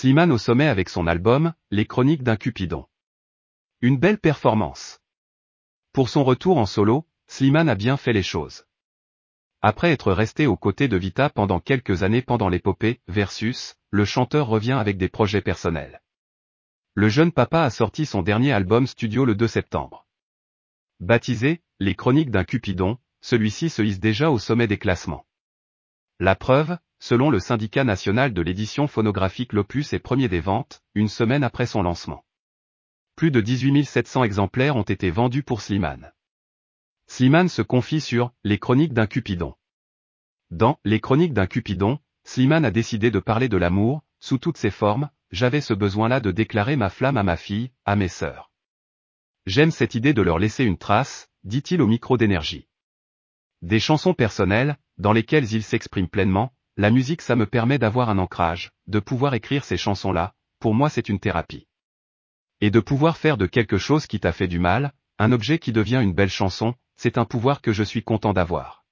Slimane au sommet avec son album, Les Chroniques d'un Cupidon. Une belle performance. Pour son retour en solo, Slimane a bien fait les choses. Après être resté aux côtés de Vita pendant quelques années pendant l'épopée Versus, le chanteur revient avec des projets personnels. Le jeune papa a sorti son dernier album studio le 2 septembre. Baptisé Les Chroniques d'un Cupidon, celui-ci se hisse déjà au sommet des classements. La preuve, selon le syndicat national de l'édition phonographique L'Opus est premier des ventes, une semaine après son lancement. Plus de 18 700 exemplaires ont été vendus pour Slimane. Slimane se confie sur Les Chroniques d'un Cupidon. Dans Les Chroniques d'un Cupidon, Slimane a décidé de parler de l'amour, sous toutes ses formes, j'avais ce besoin-là de déclarer ma flamme à ma fille, à mes sœurs. J'aime cette idée de leur laisser une trace, dit-il au micro d'énergie. Des chansons personnelles, dans lesquelles il s'exprime pleinement, la musique ça me permet d'avoir un ancrage, de pouvoir écrire ces chansons-là, pour moi c'est une thérapie. Et de pouvoir faire de quelque chose qui t'a fait du mal, un objet qui devient une belle chanson, c'est un pouvoir que je suis content d'avoir.